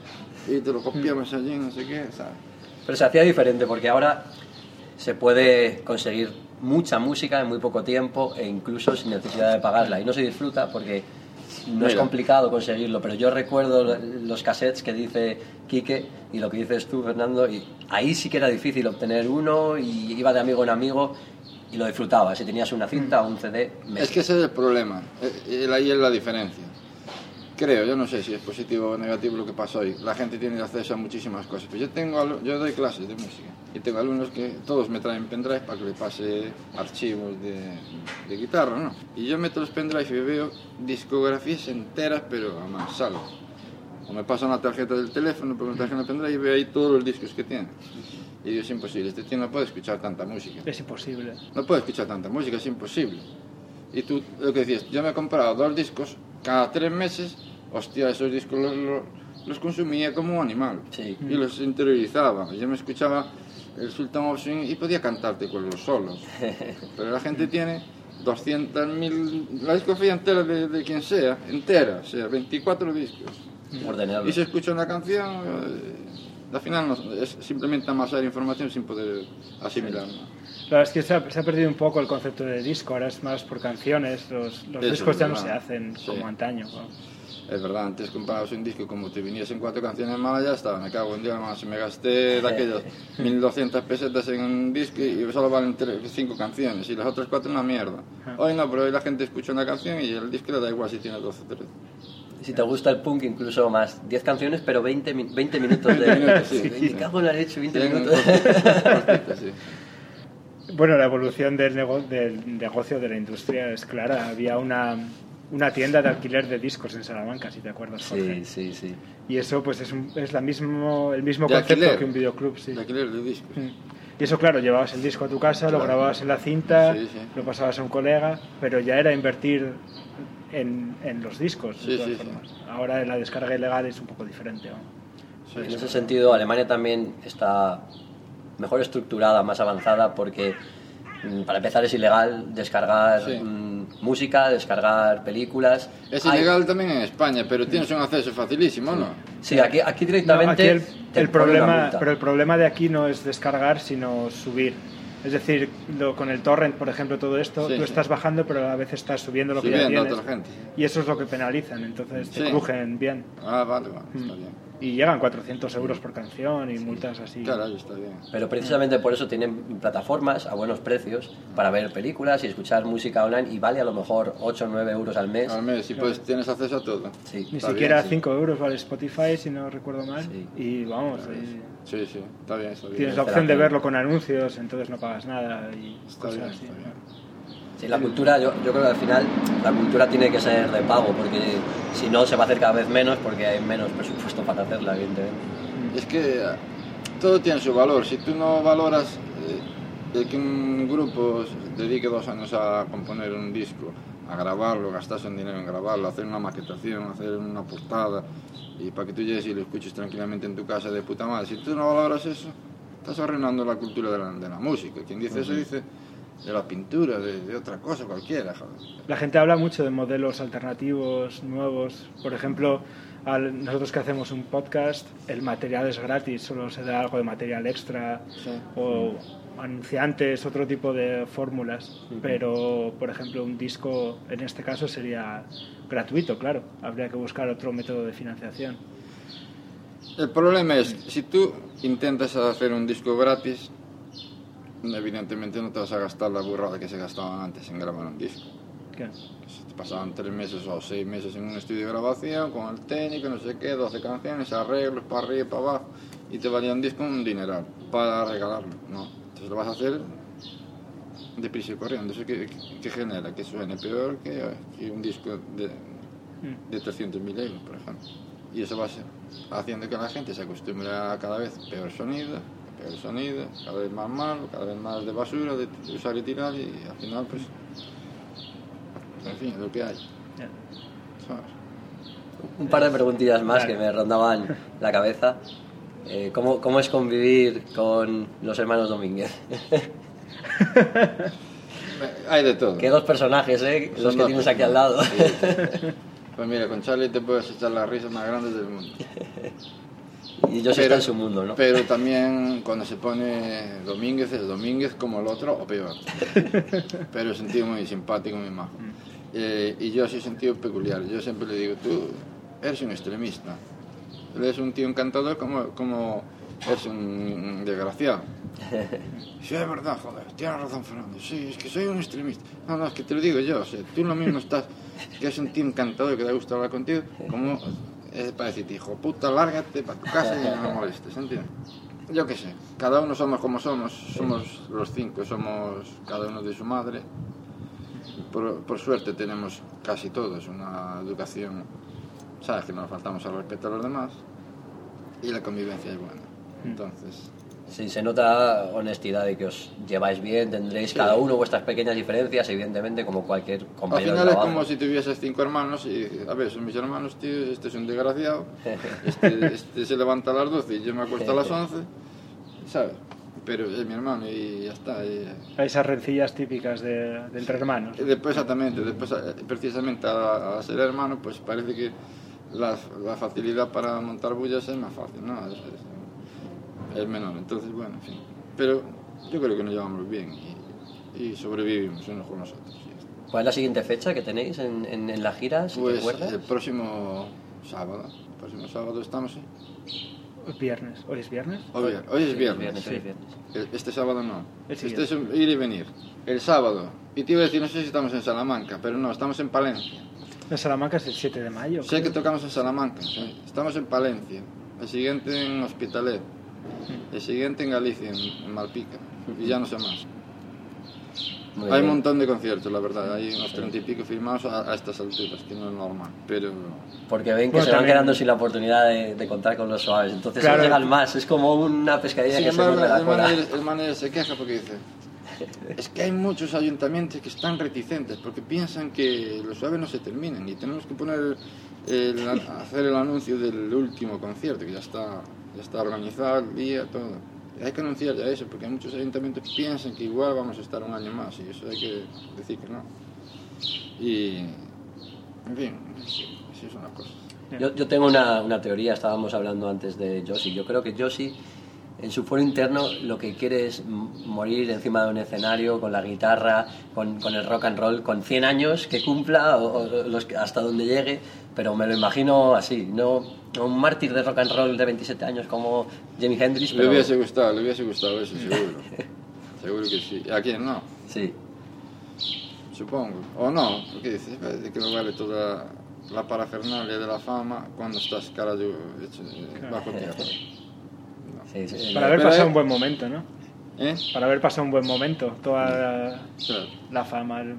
y te lo copiamos allí, no sé qué, ¿sabes? Pero se hacía diferente porque ahora se puede conseguir mucha música en muy poco tiempo e incluso sin necesidad de pagarla. Y no se disfruta porque no es complicado conseguirlo, pero yo recuerdo los cassettes que dice Quique y lo que dices tú, Fernando, y ahí sí que era difícil obtener uno y iba de amigo en amigo y lo disfrutaba. Si tenías una cinta o un CD, me- Es que ese es el problema, eh, eh, ahí es la diferencia. Creo, yo no sé si es positivo o negativo lo que pasa hoy. La gente tiene acceso a muchísimas cosas. Pues yo tengo, yo doy clases de música y tengo alumnos que todos me traen pendrive para que le pase archivos de, de guitarra, ¿no? Y yo meto los pendrive y veo discografías enteras, pero a mansalva. O me pasan la tarjeta del teléfono, por una tarjeta pendrive y veo ahí todos los discos que tiene. Y digo, es imposible, este tío no puede escuchar tanta música. Es imposible. No puedo escuchar tanta música, es imposible. Y tú, lo que decías, yo me he comprado dos discos cada tres meses, hostia, esos discos los, consumía como un animal. Sí. Y los interiorizaba. Yo me escuchaba el Sultan of Swing y podía cantarte con los solos. Pero la gente tiene 200.000, la discografía entera de, de quien sea, entera, o sea, 24 discos. ordenarlo. Y se escucha una canción, eh, al final no- es simplemente amasar información sin poder asimilarla. La verdad es que se ha, se ha perdido un poco el concepto de disco, ahora es más por canciones, los, los discos ya no se verdad. hacen Sí. como antaño. ¿no? Es verdad, antes comprabas un disco como te viniesen cuatro canciones malas, ya estaba, me cago en Dios, más me gasté de aquellos 1200 pesetas en un disco y solo valen tres- cinco canciones y las otras cuatro una mierda. Hoy no, pero hoy la gente escucha una canción y el disco le da igual si tiene 12 o 13. Si te gusta el punk, incluso más. 10 canciones, pero 20, mi- 20 minutos de... 20 minutos, sí. Me cago en la leche, 20 Tienen minutos. Bueno, la evolución del, nego- del negocio de la industria es clara. Había una, una tienda de alquiler de discos en Salamanca, si te acuerdas, Jorge. Sí, sí, sí. Y eso pues es, un- es la mismo, el mismo De concepto alquiler. que un videoclub, sí. De alquiler de discos. Mm. Y eso, claro, llevabas el disco a tu casa, lo grababas en la cinta, Sí, sí. lo pasabas a un colega, pero ya era invertir en, en los discos, de Sí, todas sí, sí. formas. Ahora la descarga ilegal es un poco diferente. ¿no? Sí, En ese sentido, Alemania también está mejor estructurada, más avanzada, porque mm, para empezar es ilegal descargar Sí. mm, música, descargar películas. Es Hay- ilegal también en España, pero tienes un acceso facilísimo, ¿no? Sí, aquí, aquí No, directamente. aquí el, el problema, pero el problema de aquí no es descargar, sino subir. Es decir, lo- con el torrent, por ejemplo, todo esto, Sí, tú sí. estás bajando, pero a la vez estás subiendo lo que ya Subiendo a tienes. otra gente. Y eso es lo que penalizan, entonces te crujen bien. Ah, vale, vale, Mm. está bien. Y llegan 400 euros por canción y multas así. Caray, está bien. Pero precisamente por eso tienen plataformas a buenos precios para ver películas y escuchar música online y vale a lo mejor 8 o 9 euros al mes. Al mes, si puedes, tienes acceso a todo. Sí. Ni Está siquiera bien, sí. 5 euros vale Spotify, si no recuerdo mal. Sí. Y vamos, y Sí, sí, está bien, está bien. tienes la opción de verlo con anuncios, entonces no pagas nada y Está cosas bien, así. está bien. Sí, la cultura, yo, yo creo que al final la cultura tiene que ser de pago, porque si no se va a hacer cada vez menos porque hay menos presupuesto para hacerla, evidentemente. Es que eh, todo tiene su valor. Si tú no valoras eh, que un grupo dedique dos años a componer un disco, a grabarlo, gastarse un dinero en grabarlo, hacer una maquetación, hacer una portada, y para que tú llegues y lo escuches tranquilamente en tu casa de puta madre, si tú no valoras eso, estás arruinando la cultura de la, de la música. Quien dice eso dice de la pintura, de, de otra cosa cualquiera. joder. La gente habla mucho de modelos alternativos, nuevos. Por ejemplo, al- nosotros que hacemos un podcast, el material es gratis, solo se da algo de material extra Sí. o anunciantes, otro tipo de fórmulas. Pero, por ejemplo, un disco en este caso sería gratuito, claro. Habría que buscar otro método de financiación. El problema es, si tú intentas hacer un disco gratis, evidentemente no te vas a gastar la burrada que se gastaban antes en grabar un disco. ¿Qué? Se te pasaban tres meses o seis meses en un estudio de grabación con el técnico, no sé qué, 12 canciones, arreglos para arriba y para abajo, y te valía un disco un dineral para regalarlo. No, entonces lo vas a hacer deprisa y corriendo. Eso que, que genera que suene peor que, que un disco de, de 300.000 euros, por ejemplo. Y eso va a ser haciendo que la gente se acostumbre a cada vez peor sonido, peor sonido, cada vez más malo, cada vez más de basura, de usar y tirar, y al final, pues, en fin, es lo que hay. ¿sabes? Un par de preguntillas más que me rondaban la cabeza. Eh, ¿cómo, ¿Cómo es convivir con los hermanos Domínguez? Hay de todo. Qué dos personajes, ¿eh? Son Los que dos tienes aquí al lado. Pues mira, con Charlie te puedes echar las risas más grandes del mundo. Y ellos Pero- están en su mundo, ¿no? Pero también cuando se pone Domínguez, es Domínguez como el otro o peor. Pero es un tío muy simpático, muy majo. Eh, y yo sí un tío peculiar. Yo siempre le digo, tú eres un extremista. Él es un tío encantador como, como eres un desgraciado. Sí, es verdad, joder, tienes razón, Fernando. Sí, es que soy un extremista. No, no, es que te lo digo yo. O sea, tú lo mismo estás, que es un tío encantador que te gusta hablar contigo, como es para decirte, hijo puta, lárgate para tu casa y no me molestes, ¿entiendes? Yo qué sé, cada uno somos como somos, somos los cinco, somos cada uno de su madre. Por, por suerte tenemos casi todos una educación, sabes que no nos faltamos al respeto a los demás y la convivencia es buena. Entonces, Sí, se nota honestidad de que os lleváis bien, tendréis cada uno vuestras pequeñas diferencias, evidentemente, como cualquier Al compañero final de es trabajo. como si tuvieses cinco hermanos y, a ver, son mis hermanos, tío, este es un desgraciado, este, este se levanta a las 12 y yo me acuesto a las 11, ¿sabes? Pero es mi hermano y ya está. y- Hay esas rencillas típicas de, de entre hermanos. después, exactamente, después, eh, precisamente a, a ser hermano, pues parece que la, la facilidad para montar bullas es más fácil, ¿no? Es, es- es menor, entonces, bueno, en fin. Pero yo creo que nos llevamos bien y, y sobrevivimos unos con los otros. y ya está. ¿Cuál es la siguiente fecha que tenéis en, en, en la gira, si te Pues acuerdas? el próximo sábado, el próximo sábado estamos, ¿sí? Es viernes. ¿Hoy es viernes? Hoy, hoy es Sí, viernes. viernes, sí. hoy es viernes. El- Este sábado no. El Este siguiente. es un ir y venir. El sábado. Y te iba a decir, no sé si estamos en Salamanca, pero no, estamos en Palencia. En Salamanca es el 7 de mayo. Sé que tocamos en Salamanca, sí. estamos en Palencia. El siguiente en Hospitalet. El siguiente en Galicia, en, en Malpica. Y ya no sé más. Muy Hay un montón de conciertos, la verdad. Hay unos treinta y pico firmados a, a estas alturas, que no es normal. Pero Porque ven que Bueno, se van quedando sin la oportunidad de, de contar con los suaves. Entonces Claro. no llegan más. Es como una pescadilla Sin que se embargo, la el manager, el manager se queja porque dice, es que hay muchos ayuntamientos que están reticentes porque piensan que los suaves no se terminan y tenemos que poner el- hacer el anuncio del último concierto, que ya está, ya está organizado el día, todo. Hay que anunciar ya eso, porque muchos ayuntamientos piensan que igual vamos a estar un año más y eso hay que decir que no. Y, en fin, sí es una cosa. Yo, yo tengo una, una teoría, estábamos hablando antes de Josie. Yo creo que Josie, en su foro interno, lo que quiere es morir encima de un escenario con la guitarra, con, con el rock and roll, con 100 años que cumpla o, o los hasta donde llegue, pero me lo imagino así, no un mártir de rock and roll de 27 años como Jimi Hendrix, Le pero hubiese gustado, le hubiese gustado eso, seguro. seguro que sí. ¿A quién no? sí. Supongo. O no, porque dices, de que no vale toda la parafernalia de la fama cuando estás cara de, hecho, eh, bajo tierra. sí, sí. Para haber Pero, pasado un buen momento, ¿no? ¿Eh? Para haber pasado un buen momento. Toda la, Claro. la fama. el-.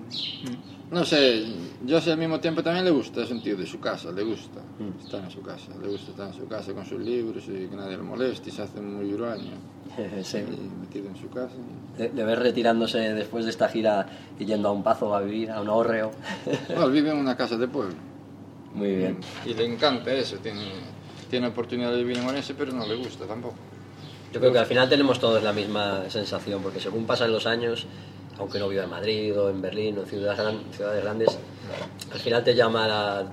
No sé, yo sé al mismo tiempo también le gusta, tío de su casa, le gusta Mm. estar en su casa, le gusta estar en su casa con sus libros y que nadie le moleste y se hace muy huraño Sí. y metido en su casa. Le, le ves retirándose después de esta gira y yendo a un pazo a vivir, a un ahorreo. No, él vive en una casa de pueblo Muy bien. y le encanta eso, tiene, tiene oportunidad de vivir en Orense pero no le gusta tampoco. Yo creo que al final tenemos todos la misma sensación, porque según pasan los años, aunque no viva en Madrid o en Berlín o en ciudades, gran- ciudades grandes, al final te llama la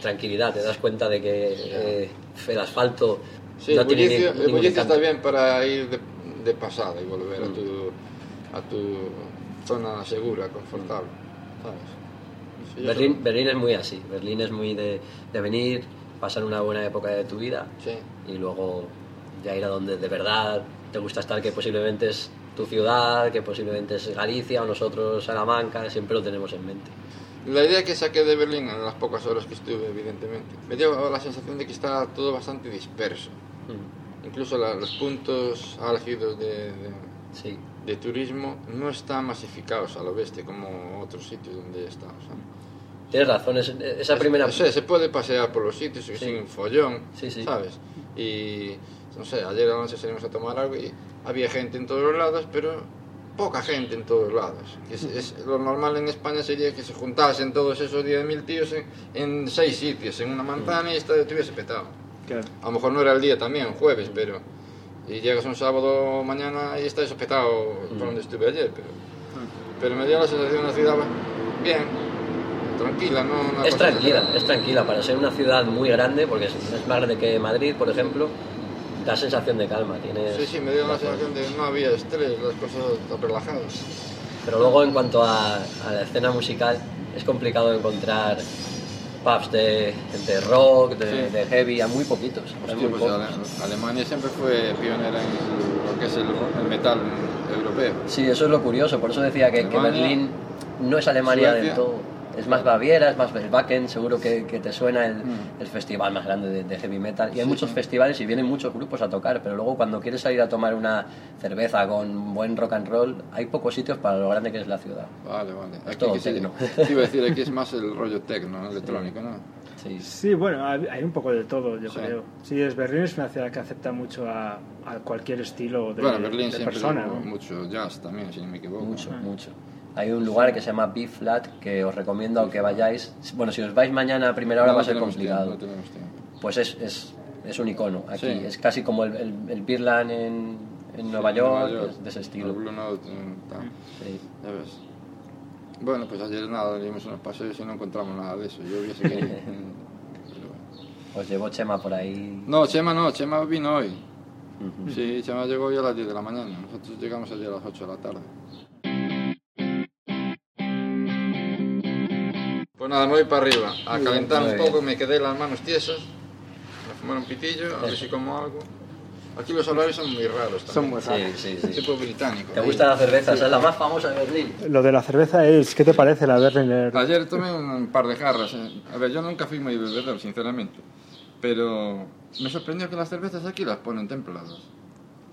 tranquilidad, te das cuenta de que eh, el asfalto Sí, no el tiene bullicio, ni- el está bien para ir de, de pasada y volver a, tu, a tu zona segura, confortable. ¿sabes? Sí, Berlín, Berlín es muy así, Berlín es muy de, de venir, pasar una buena época de tu vida Sí. y luego ya ir a donde de verdad te gusta estar, que posiblemente es tu ciudad, que posiblemente es Galicia o nosotros Salamanca, siempre lo tenemos en mente. La idea que saqué de Berlín en las pocas horas que estuve, evidentemente, me dio la sensación de que está todo bastante disperso. Mm, Incluso la- los puntos álgidos de, de, Sí, de turismo no están masificados a lo bestia como otros sitios donde. ¿sabes? tienes razón, es- esa primera... O sea, se puede pasear por los sitios Sí. sin follón, sí. ¿sabes? Y, no sé, ayer a la noche salimos a tomar algo y había gente en todos los lados, pero poca gente en todos lados. Es, es- lo normal en España sería que se juntasen todos esos 10.000 tíos en, en seis sitios, en una manzana y estuviese petado. Claro. A lo mejor no era el día también, jueves, pero... Y llegas un sábado mañana y está eso petado por donde estuve ayer, pero... Pero me dio la sensación de una ciudad bien, tranquila, no... una Es tranquila, es tranquila para ser una ciudad muy grande, porque es, es más grande que Madrid, por ejemplo. Da sensación de calma, tienes... Sí, sí, me dio la sensación de que no había estrés, las cosas relajadas. Pero luego en cuanto a, a la escena musical, es complicado encontrar pubs de, de rock, de, Sí. de heavy, hay muy poquitos. Hostia, muy pues pocos. Alemania siempre fue pionera en lo que es el, el metal europeo. Sí, eso es lo curioso, por eso decía que, que Alemania, Berlín no es Alemania Suecia. del todo. Es más Baviera, es más el Wacken, seguro que, que te suena el, Mm. el festival más grande de, de heavy metal. Y hay Sí, muchos sí. festivales y vienen muchos grupos a tocar, pero luego cuando quieres salir a tomar una cerveza con buen rock and roll, hay pocos sitios para lo grande que es la ciudad. Vale, vale. Aquí todo que sí- tecno. te iba a decir, aquí es más el rollo tecno, ¿no? electrónico, ¿no? Sí. Sí, bueno, hay un poco de todo, yo Sí. creo. Sí, es Berlín es una ciudad que acepta mucho a, a cualquier estilo de, bueno, Berlín de siempre persona. hubo ¿no? mucho jazz también, si no me equivoco. Mucho, mucho. Hay un lugar que se llama B-Flat que os recomiendo que vayáis. Bueno, si os vais mañana a primera hora No, va a ser complicado. tiempo, no. Pues es, es, es un icono aquí. Sí. Es casi como el, el, el Beerland en, en Nueva, Sí, York, Nueva York, es de ese estilo. Blue Note, tal. Sí. Ya ves. Bueno, pues ayer nada, dimos unos paseos y no encontramos nada de eso. Yo hubiese querido. mm, pero bueno. Os llevó Chema por ahí. No, Chema no, Chema vino hoy. Sí, Chema llegó hoy a las 10 de la mañana. Nosotros llegamos ayer a las 8 de la tarde. Pues nada, me voy para arriba. A calentar un bien. poco, me quedé las manos tiesas. A fumar un pitillo, a ver si como algo. Aquí los horarios son muy raros también. Son muy Sí, raros. sí, sí. Tipo británico. ¿Te gusta la cerveza? Esa es la más famosa de Berlín. Lo de la cerveza es, ¿qué te parece la Berliner? Ayer tomé un par de jarras. eh. A ver, yo nunca fui muy bebedor, sinceramente. Pero me sorprendió que las cervezas aquí las ponen templadas.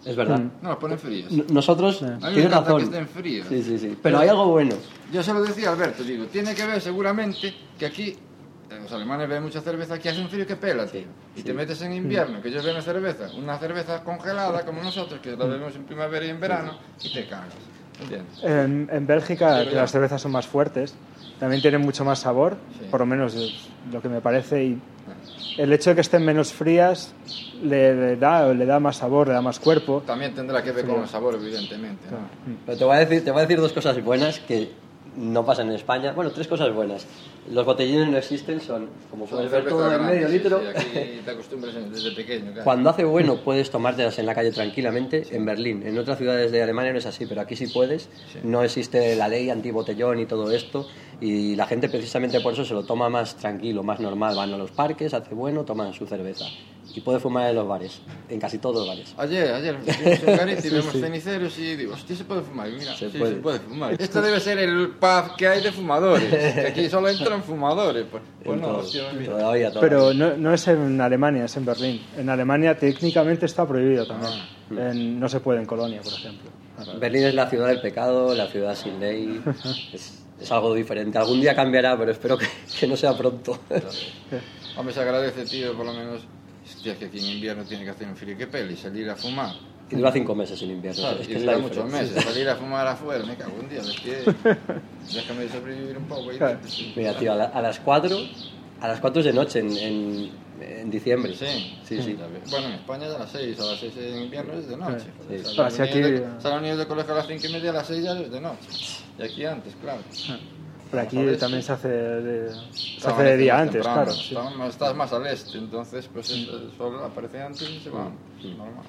Es verdad. Mm. No, las ponen frías. Nosotros, me tienes razón. que estén frías. Sí, sí, sí. Pero hay algo bueno. Yo se lo decía a Alberto, digo, tiene que ver seguramente que aquí, eh, los alemanes beben mucha cerveza, aquí hace un frío que pela, tío. Y te metes en invierno, que ellos beben cerveza, una cerveza congelada como nosotros, que la bebemos en primavera y en verano, y te cagas. ¿Entiendes? En, en Bélgica, Sí, que las cervezas son más fuertes, también tienen mucho más sabor, Sí. por lo menos lo que me parece, y el hecho de que estén menos frías le, le da, le da más sabor, le da más cuerpo. También tendrá que ver con el sabor, evidentemente. ¿no? Pero te voy, a decir, te voy a decir dos cosas buenas que no pasan en España. Bueno, tres cosas buenas. Los botellines no existen, son, como puedes ver, todo en grandes, medio litro. sí, te acostumbras desde pequeño. claro. Cuando hace bueno puedes tomártelas en la calle tranquilamente en Berlín. En otras ciudades de Alemania no es así, pero aquí sí puedes. Sí. No existe la ley antibotellón y todo esto. Y la gente precisamente por eso se lo toma más tranquilo, más normal. Van a los parques, hace bueno, toman su cerveza. Y puede fumar en los bares, en casi todos los bares. Ayer, ayer, fuimos en Galicia y vemos ceniceros y digo, hostia, se puede fumar. Y mira, Se sí, puede. se puede fumar. Esto debe ser el pub que hay de fumadores. que aquí solo entran fumadores. Pues, pues En no, todo- hostia, mira. todavía, todavía. Pero no, no es en Alemania, es en Berlín. En Alemania técnicamente está prohibido también. Ah. En- no se puede en Colonia, por ejemplo. Berlín es la ciudad del pecado, la ciudad sin ley. Es, es algo diferente. Algún día cambiará, pero espero que, que no sea pronto. Hombre, se agradece, tío, por lo menos. Hostia, que aquí en invierno tiene que hacer un frío peli, salir a fumar. y dura cinco meses en invierno. Es que es dura la muchos diferencia. meses. Salir a fumar afuera, me cago un día. Es que déjame sobrevivir un poco. Y Claro. Mira, tío, a, la- a las 4, a las 4 es de noche en, en, en diciembre. Sí, sí, sí. Bueno, en España es a las 6, a las 6 en invierno es de noche. Sí. Salen Ah, niños aquí- de- niños de colegio a las 5 y media, a las 6 ya es de noche. Y aquí antes, claro. Pero aquí Joder, también sí. se hace de, se hace de día antes, temprano, claro. sí. está- Estás más al este, entonces pues el el sol aparece antes y se va. Normal.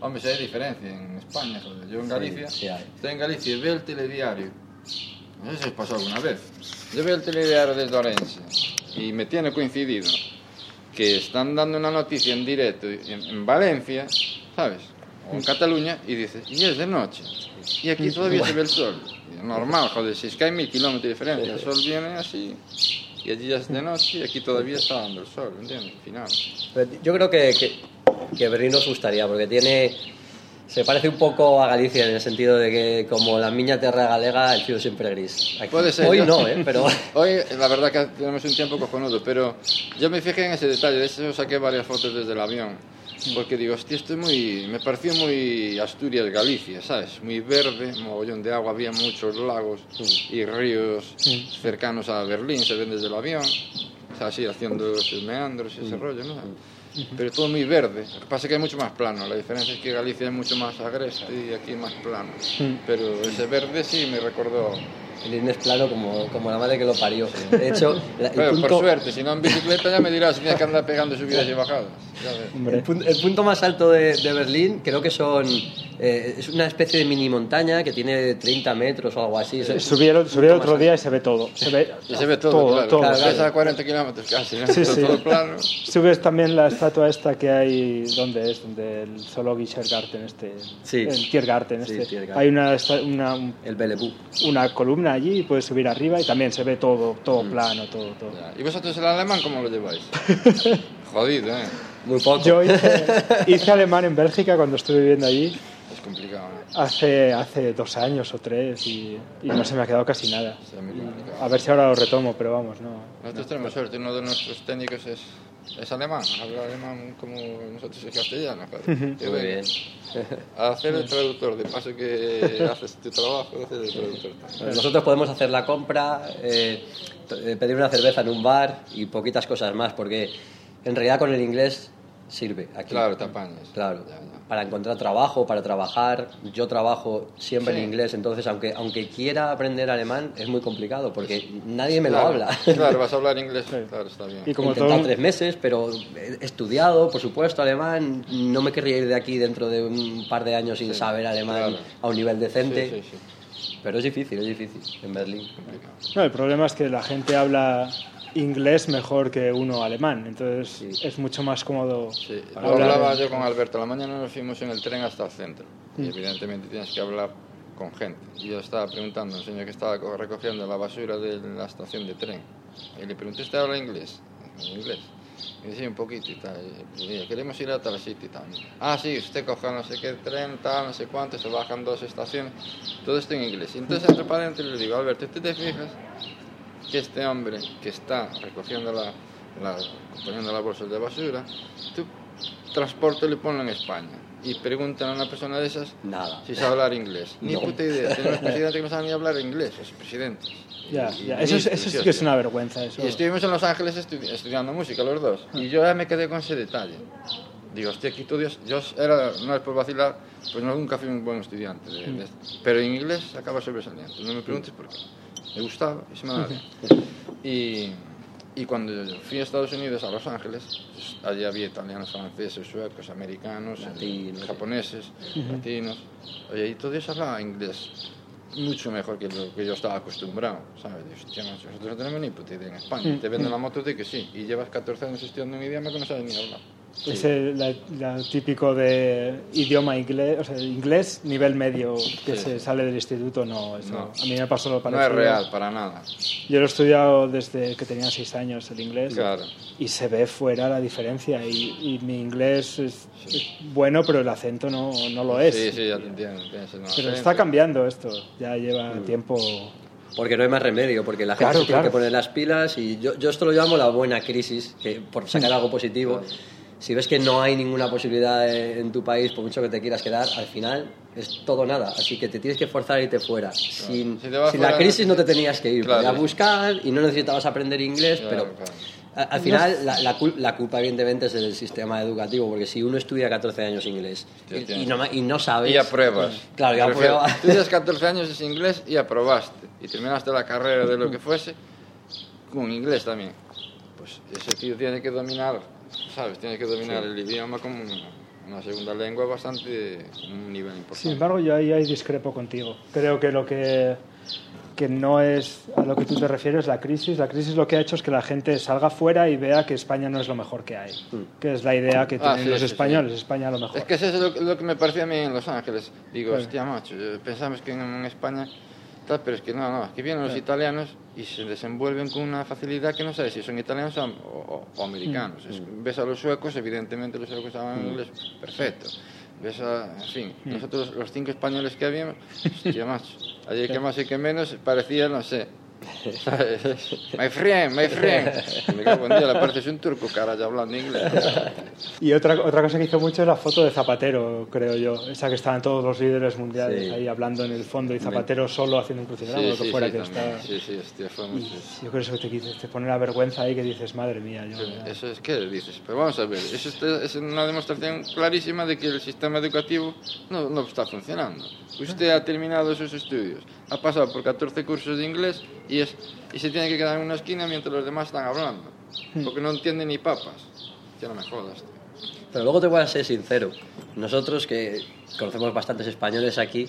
Hombre, si hay diferencia en España, joder. Yo en Galicia, sí hay. estoy en Galicia y veo el telediario. No sé si os pasó alguna vez. Yo veo el telediario desde Orense y me tiene coincidido que están dando una noticia en directo en, en Valencia, ¿sabes? O en Cataluña y dices, y es de noche. Y aquí todavía se ve el sol. Normal, joder, si es que hay mil kilómetros de diferencia. El sol viene así y allí ya es de noche y aquí todavía está dando el sol, ¿entiendes? Al final. Yo creo que, que, que Berlín nos gustaría, porque tiene. Se parece un poco a Galicia en el sentido de que, como la miña terra galega, el cielo siempre es gris. Aquí- Puede ser. Hoy yo- no, ¿eh? Pero. Hoy, la verdad que tenemos un tiempo cojonudo, pero yo me fijé en ese detalle. De hecho, saqué varias fotos desde el avión. Porque digo, hostia, esto es muy. Me pareció muy Asturias, Galicia, ¿sabes? Muy verde, mogollón de agua, había muchos lagos y ríos cercanos a Berlín, se ven desde el avión. O sea, así haciendo esos meandros y ese rollo, ¿no? Pero todo muy verde. Lo que pasa es que hay mucho más plano. La diferencia es que Galicia es mucho más agreste y aquí más plano. Pero ese verde sí me recordó el inglés plano como, como la madre que lo parió. De hecho, la- el Bueno, punto- por suerte, si no en bicicleta ya me dirás tienes que andar pegando subidas y bajadas. El punto, el punto más alto de, de Berlín creo que son... eh, es una especie de mini montaña que tiene 30 metros o algo así. Es- subí el punto otro día y se ve todo. Se ve, Y se ve todo, claro. todo. Claro, claro. a 40 kilómetros casi, ¿no? Sí, todo, sí. todo plano. Subes también la estatua esta que hay, ¿dónde es? Donde el Zoologischer Garten este. Sí. El Tiergarten Sí, este. Tiergarten. Hay una, una, El Belebú. una columna allí y puedes subir arriba y también se ve todo, todo plano, todo, todo. Ya. ¿Y vosotros el alemán cómo lo lleváis? Jodido, ¿eh? Muy poco. Yo hice, hice alemán en Bélgica cuando estuve viviendo allí Es complicado, ¿eh? hace, hace dos años o tres y, y no se me ha quedado casi nada. Muy complicado. A ver si ahora lo retomo, pero vamos, no. Nosotros tenemos suerte, uno de nuestros técnicos es, es alemán, habla alemán como nosotros es castellano. Y Muy bien. A hacer el traductor, de paso que haces tu trabajo, haces el traductor. también. Nosotros podemos hacer la compra, eh, eh, pedir una cerveza en un bar y poquitas cosas más, porque en realidad con el inglés sirve aquí. Claro, te apañas. Claro, Ya, ya. para encontrar trabajo, para trabajar. Yo trabajo siempre Sí. en inglés, entonces aunque, aunque quiera aprender alemán es muy complicado porque nadie me Claro, lo habla. Claro, vas a hablar inglés, claro, está bien. Y como intentado todo, tres meses, pero he estudiado, por supuesto, alemán. No me querría ir de aquí dentro de un par de años sin Sí, saber alemán claro. a un nivel decente. Sí, sí, sí. Pero es difícil, es difícil en Berlín. no, el problema es que la gente habla inglés mejor que uno alemán, entonces Sí. es mucho más cómodo Sí, hablaba yo con Alberto. La mañana nos fuimos en el tren hasta el centro. Y evidentemente tienes que hablar con gente. Y yo estaba preguntando a un señor que estaba co- recogiendo la basura de la estación de tren. Y le pregunté, ¿usted habla inglés? En inglés. Y decía un poquito y tal. Y queremos ir a tal sitio y tal. Ah, sí, usted coja no sé qué tren, tal, no sé cuánto, se bajan dos estaciones. Todo esto en inglés. Y entonces, entre paréntesis, le digo, Alberto, ¿tú te fijas que este hombre que está recogiendo la, la poniendo las bolsas de basura, tú transporte y ponlo en España y preguntan a una persona de esas Nada. si sabe hablar inglés. Ni No. puta idea. Tenemos presidentes que no saben ni hablar inglés, los presidentes. Ya, Y- ya, y Eso, es- eso sí que es una vergüenza. Eso. Y estuvimos en Los Ángeles estudi- estudiando música los dos. Y yo ya me quedé con ese detalle. Digo, hostia, aquí tú Dios. Yo era, no es por vacilar, pues no, nunca fui un buen estudiante. de- de esto. Pero en inglés acaba sobresaliendo. No me preguntes por qué. Me gustaba y se me daba bien. Y, y cuando fui a Estados Unidos, a Los Ángeles, pues, allí había italianos, franceses, suecos, americanos, eh, Latinos. japoneses, latinos. Oye, y todos hablaban inglés mucho mejor que lo que yo estaba acostumbrado, ¿sabes? Macho, nosotros no tenemos ni puta idea en España. Te venden la moto de que sí, y llevas 14 años estudiando un idioma que no sabes ni hablar. Es el la- la típico de idioma inglés, o sea, inglés nivel medio que Sí, se sí. sale del instituto, no, eso, No. a mí me pasó lo No parecido. es real, para nada. Yo lo he estudiado desde que tenía seis años el inglés Claro. y se ve fuera la diferencia y, y mi inglés es, es bueno, pero el acento no, no lo es. Sí, sí, ya te entiendo. Pero diferencia. está cambiando esto, ya lleva Mm. tiempo. Porque no hay más remedio, porque la gente Claro, se tiene claro. que poner las pilas y yo, yo esto lo llamo la buena crisis, que por sacar algo positivo. Si ves que no hay ninguna posibilidad en tu país, por mucho que te quieras quedar, al final es todo nada. Así que te tienes que forzar y irte fuera. Sin, Si sin fuera, la crisis no te tenías que ir. Claro. Podías buscar y no necesitabas aprender inglés, Claro, pero claro. a- al final la, la cul- la culpa evidentemente es del sistema educativo, porque si uno estudia 14 años inglés y, y no, y no sabes... Y apruebas. Claro, y Me refiero, aprueba. Tú tienes 14 años de inglés y aprobaste. Y terminaste la carrera de lo que fuese con inglés también. Pues ese tío tiene que dominar, ¿sabes? Tiene que dominar el idioma como una, segunda lengua bastante, un nivel importante. Sin embargo, yo ahí, ahí discrepo contigo. Creo que lo que, que no es a lo que tú te refieres la crisis. La crisis lo que ha hecho es que la gente salga fuera y vea que España no es lo mejor que hay. Que es la idea que Mm. Ah, tienen sí, los sí, españoles. España lo mejor. Es que eso es lo, que- lo que me parecía a mí en Los Ángeles. Digo, hostia, macho, pensamos que en, en España tal, pero es que no, no, es que vienen los italianos y se desenvuelven con una facilidad que no sabes si son italianos o, o- o americanos. Es- ves a los suecos, evidentemente los suecos hablan inglés perfecto. Ves a, en fin, nosotros los cinco españoles que habíamos, hostia, allí que más y que menos parecía, no sé, my friend, my friend. Me cago en día, le pareces un turco, cara, ya hablando inglés. Y otra, otra cosa que hizo mucho es la foto de Zapatero, creo yo. Esa que estaban todos los líderes mundiales Sí. ahí hablando en el fondo y Zapatero solo haciendo un crucigrama, Sí, lo que sí, fuera sí, que está. Sí, sí, hostia, fue Y mucho. yo creo que eso te, te pone la vergüenza ahí que dices, madre mía, yo. Eso es que dices, pero vamos a ver, eso está- es una demostración clarísima de que el sistema educativo no, no está funcionando. Usted ha terminado sus estudios, ha pasado por 14 cursos de inglés y, es, y se tiene que quedar en una esquina mientras los demás están hablando, porque no entiende ni papas. Ya no me jodas. tío. Pero luego te voy a ser sincero. Nosotros que conocemos bastantes españoles aquí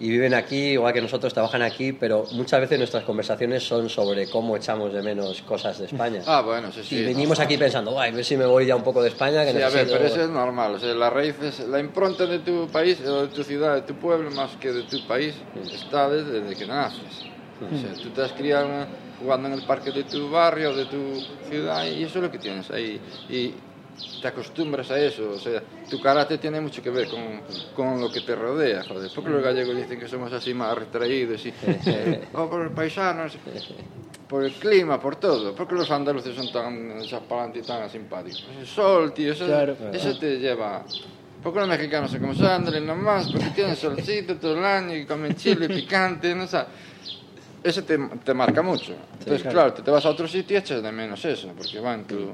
y viven aquí, igual que nosotros, trabajan aquí, pero muchas veces nuestras conversaciones son sobre cómo echamos de menos cosas de España. Ah, bueno, sí, sí. y venimos aquí pensando, "Ay, a ver si me voy ya un poco de España, que Sí, a ver, necesito... pero eso es normal. O sea, la raíz es la impronta de tu país, o de tu ciudad, de tu pueblo, más que de tu país, está desde, desde que naces. O sea, tú te has criado jugando en el parque de tu barrio, de tu ciudad, y eso es lo que tienes ahí. Y te acostumbras a eso. O sea, tu carácter tiene mucho que ver con, con lo que te rodea, joder. Porque los gallegos dicen que somos así más retraídos y... o por los paisanos, por el clima, por todo. Porque los andaluces son tan adelante y tan simpáticos. El sol, tío, eso, Claro. eso te lleva... Porque los mexicanos son como sándales nomás, porque tienen solcito todo el año y comen chile picante, no sé. Eso te, te marca mucho. Entonces, claro. claro. te, te vas a otro sitio y echas de menos eso, porque va en tu...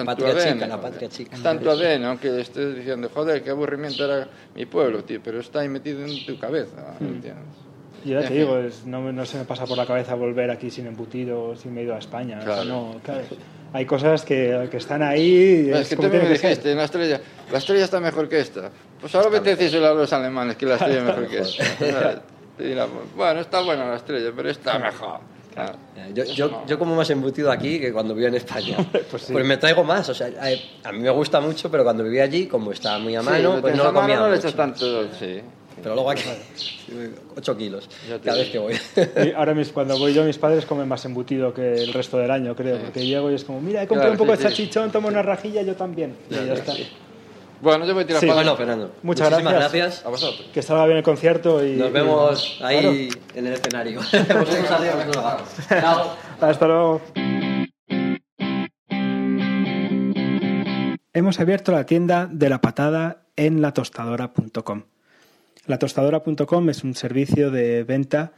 En La patria ADN. chica, la patria chica. En tu ADN, aunque estés diciendo, joder, qué aburrimiento era mi pueblo, tío, pero está ahí metido en tu cabeza, ¿entiendes? Yo ya te digo, es- no, no se me pasa por la cabeza volver aquí sin embutido, sin me he ido a España. O sea, Claro. no, claro. Hay cosas que, que están ahí. Es es que tú me que dijiste, la estrella, la estrella está mejor que esta. Pues ahora vete a decírselo a los alemanes que la estrella es mejor que esta. Te dirán, bueno, está buena la estrella, pero está mejor. Claro. Yo, yo, yo como más embutido aquí que cuando vivía en España. Pues sí. me traigo más. O sea, a, a mí me gusta mucho, pero cuando vivía allí, como estaba muy a Sí, mano, lo pues no lo mano, comía no mucho. tanto, sí. Pero luego aquí, 8 kilos cada vez que voy. Y ahora mis, cuando voy yo, mis padres comen más embutido que el resto del año, creo. Porque llego y es como, mira, he comprado Claro, un poco sí, de sí. salchichón, tomo una rajilla, yo también. y ya está. Bueno, yo voy a tirar Sí, para bueno. Fernando. Muchas muchísimas gracias. gracias. A vosotros. Que salga bien el concierto y... Nos vemos y- ahí en el escenario. Vosotros adiós, nos vamos. Chao. Hasta luego. Hemos abierto la tienda de la patada en latostadora.com. Latostadora.com es un servicio de venta,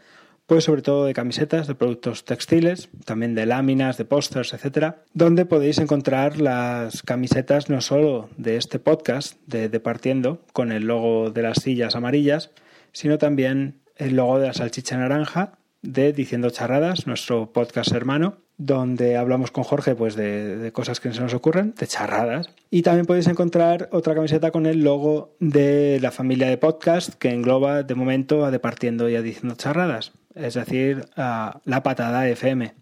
pues sobre todo de camisetas, de productos textiles, también de láminas, de pósters, etcétera, donde podéis encontrar las camisetas no solo de este podcast de Departiendo con el logo de las sillas amarillas, sino también el logo de la salchicha naranja de Diciendo Charradas, nuestro podcast hermano, donde hablamos con Jorge pues de, cosas que se nos ocurren, de charradas. Y también podéis encontrar otra camiseta con el logo de la familia de podcast que engloba de momento a Departiendo y a Diciendo Charradas, es decir, a La Patada FM.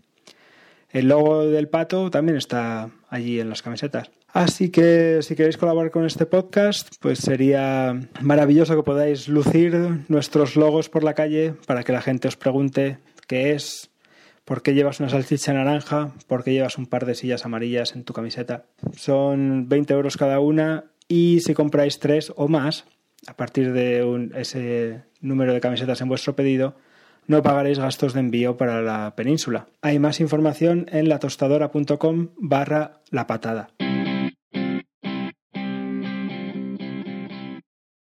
El logo del pato también está allí en las camisetas. Así que si queréis colaborar con este podcast, pues sería maravilloso que podáis lucir nuestros logos por la calle para que la gente os pregunte qué es, por qué llevas una salchicha naranja, por qué llevas un par de sillas amarillas en tu camiseta. Son 20 euros cada una y si compráis tres o más, a partir de ese número de camisetas en vuestro pedido, no pagaréis gastos de envío para la península. Hay más información en latostadora.com barra la patada.